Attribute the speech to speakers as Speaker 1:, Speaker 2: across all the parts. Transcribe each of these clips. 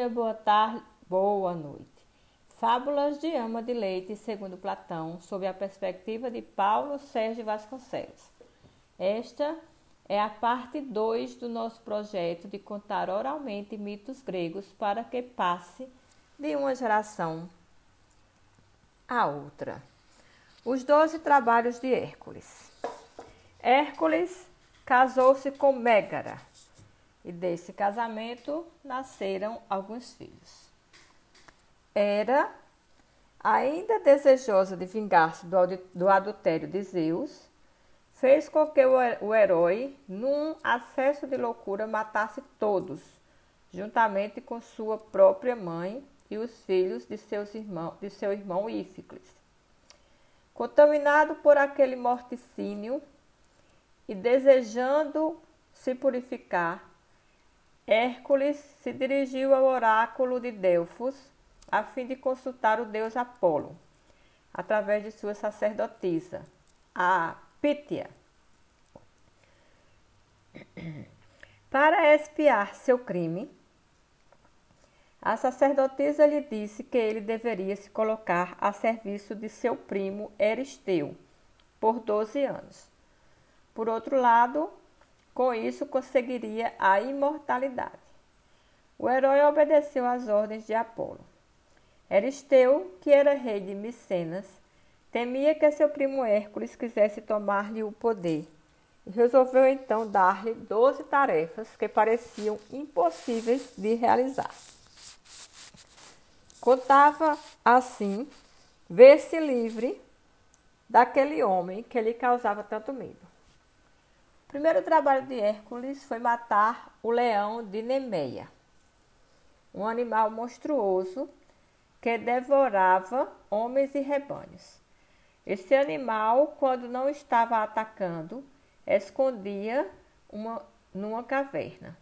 Speaker 1: dia, boa tarde, boa noite. Fábulas de ama de leite, segundo Platão, sob a perspectiva de Paulo Sérgio Vasconcelos. Esta é a parte 2 do nosso projeto de contar oralmente mitos gregos para que passe de uma geração a outra. Os doze trabalhos de Hércules. Hércules casou-se com Mégara e desse casamento nasceram alguns filhos. Era, ainda desejosa de vingar-se do adultério de Zeus, fez com que o herói, num acesso de loucura, matasse todos, juntamente com sua própria mãe e os filhos de, seus irmão, de seu irmão Íficles. Contaminado por aquele morticínio e desejando se purificar, Hércules se dirigiu ao oráculo de Delfos a fim de consultar o deus Apolo, através de sua sacerdotisa, a Pítia. Para expiar seu crime, a sacerdotisa lhe disse que ele deveria se colocar a serviço de seu primo Eristeu por 12 anos. Por outro lado, com isso, conseguiria a imortalidade. O herói obedeceu às ordens de Apolo. Eristeu, que era rei de Micenas, temia que seu primo Hércules quisesse tomar-lhe o poder e resolveu então dar-lhe doze tarefas que pareciam impossíveis de realizar. Contava assim ver-se livre daquele homem que lhe causava tanto medo. O primeiro trabalho de Hércules foi matar o leão de Nemeia, um animal monstruoso que devorava homens e rebanhos. Esse animal, quando não estava atacando, escondia uma, numa caverna.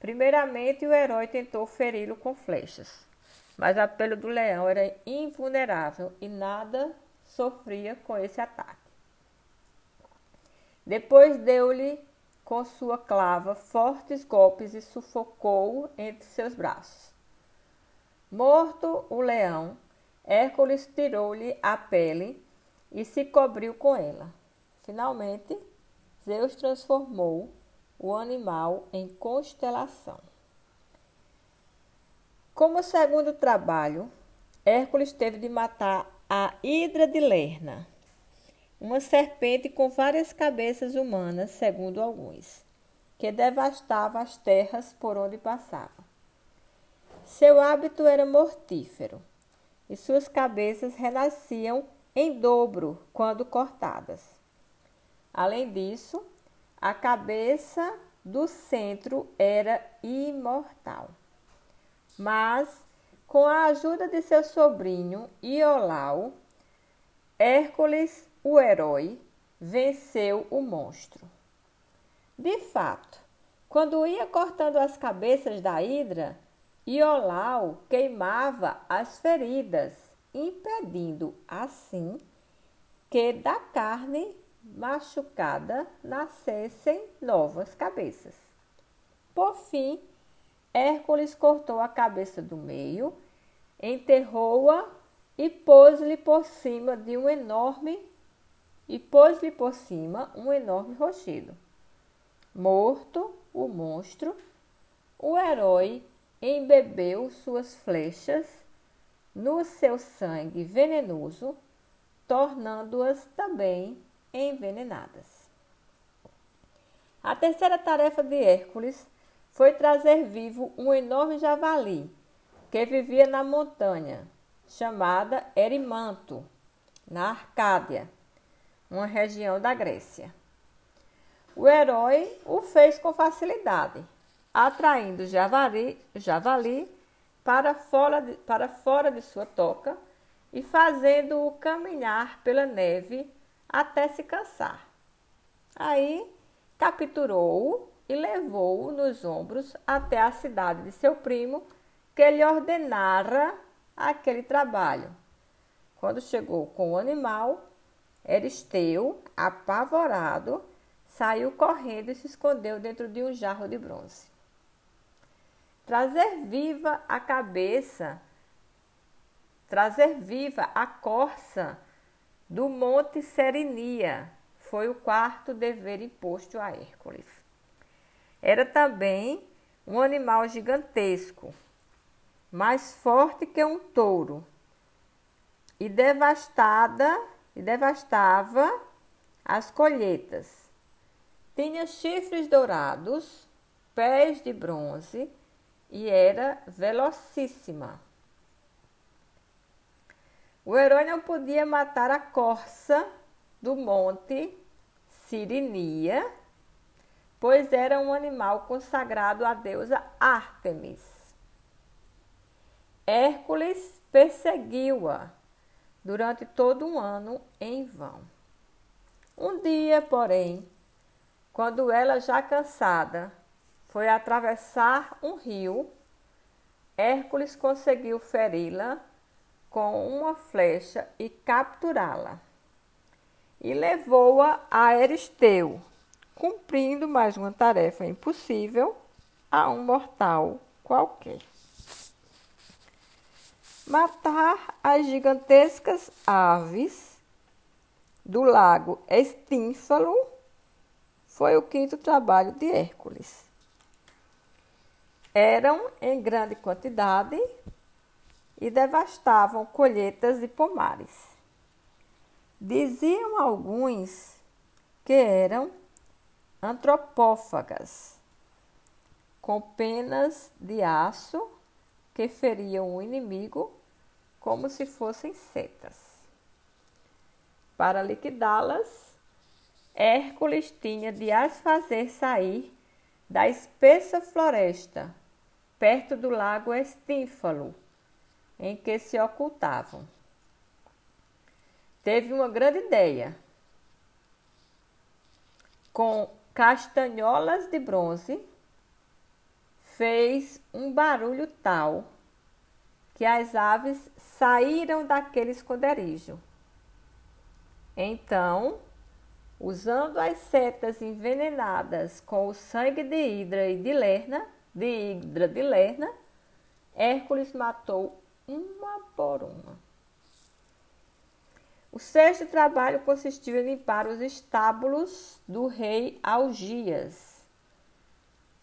Speaker 1: Primeiramente, o herói tentou feri-lo com flechas, mas a pele do leão era invulnerável e nada sofria com esse ataque. Depois deu-lhe com sua clava fortes golpes e sufocou-o entre seus braços. Morto o leão, Hércules tirou-lhe a pele e se cobriu com ela. Finalmente, Zeus transformou o animal em constelação. Como segundo trabalho, Hércules teve de matar a Hidra de Lerna uma serpente com várias cabeças humanas, segundo alguns, que devastava as terras por onde passava. Seu hábito era mortífero e suas cabeças renasciam em dobro quando cortadas. Além disso, a cabeça do centro era imortal. Mas, com a ajuda de seu sobrinho Iolau, Hércules o herói venceu o monstro. De fato, quando ia cortando as cabeças da hidra, Iolau queimava as feridas, impedindo assim que da carne machucada nascessem novas cabeças. Por fim, Hércules cortou a cabeça do meio, enterrou-a e pôs-lhe por cima de um enorme e pôs-lhe por cima um enorme rochedo. Morto o monstro, o herói embebeu suas flechas no seu sangue venenoso, tornando-as também envenenadas. A terceira tarefa de Hércules foi trazer vivo um enorme javali que vivia na montanha, chamada Erimanto, na Arcádia uma região da Grécia. O herói o fez com facilidade, atraindo javali, javali para, fora de, para fora de sua toca e fazendo-o caminhar pela neve até se cansar. Aí capturou-o e levou-o nos ombros até a cidade de seu primo, que lhe ordenara aquele trabalho. Quando chegou com o animal, Eristeu, apavorado, saiu correndo e se escondeu dentro de um jarro de bronze. trazer viva a cabeça, trazer viva a corça do Monte Serinia. Foi o quarto dever imposto a Hércules. Era também um animal gigantesco, mais forte que um touro, e devastada e devastava as colheitas. Tinha chifres dourados, pés de bronze e era velocíssima. O herói não podia matar a corça do monte Sirinia, pois era um animal consagrado à deusa Ártemis. Hércules perseguiu-a durante todo um ano em vão. Um dia, porém, quando ela, já cansada, foi atravessar um rio, Hércules conseguiu feri-la com uma flecha e capturá-la. E levou-a a Eristeu, cumprindo mais uma tarefa impossível a um mortal qualquer. Matar as gigantescas aves do lago Estínfalo foi o quinto trabalho de Hércules. Eram em grande quantidade e devastavam colheitas e pomares. Diziam alguns que eram antropófagas, com penas de aço que feriam o inimigo como se fossem setas. Para liquidá-las, Hércules tinha de as fazer sair da espessa floresta, perto do lago Estínfalo, em que se ocultavam. Teve uma grande ideia. Com castanholas de bronze, fez um barulho tal que as aves saíram daquele esconderijo. Então, usando as setas envenenadas com o sangue de Hidra e de Lerna, de Hidra de Lerna, Hércules matou uma por uma. O sexto trabalho consistiu em limpar os estábulos do rei Algias,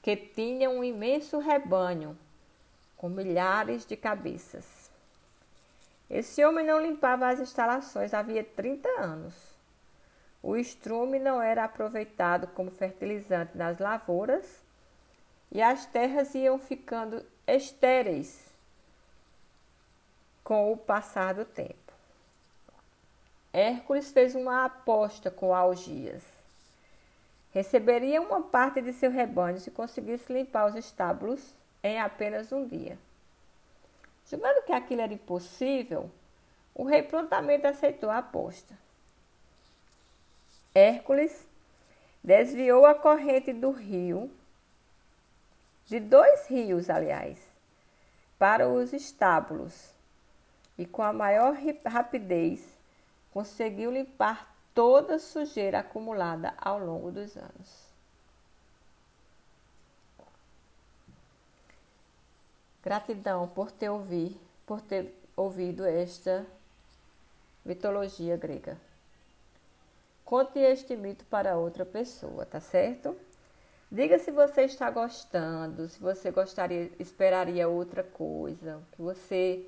Speaker 1: que tinha um imenso rebanho com milhares de cabeças. Esse homem não limpava as instalações havia 30 anos. O estrume não era aproveitado como fertilizante nas lavouras e as terras iam ficando estéreis com o passar do tempo. Hércules fez uma aposta com Algias. Receberia uma parte de seu rebanho se conseguisse limpar os estábulos em apenas um dia. Julgando que aquilo era impossível, o rei prontamente aceitou a aposta. Hércules desviou a corrente do rio, de dois rios, aliás, para os estábulos e, com a maior rapidez, conseguiu limpar toda a sujeira acumulada ao longo dos anos. Gratidão por ter ouvido, por ter ouvido esta mitologia grega. Conte este mito para outra pessoa, tá certo? Diga se você está gostando, se você gostaria, esperaria outra coisa, que você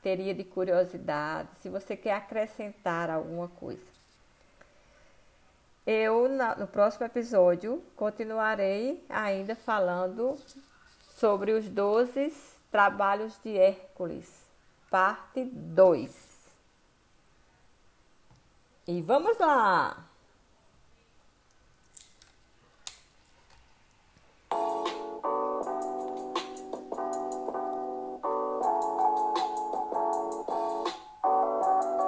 Speaker 1: teria de curiosidade, se você quer acrescentar alguma coisa. Eu, no próximo episódio, continuarei ainda falando sobre os 12 Trabalhos de Hércules, parte 2. E vamos lá!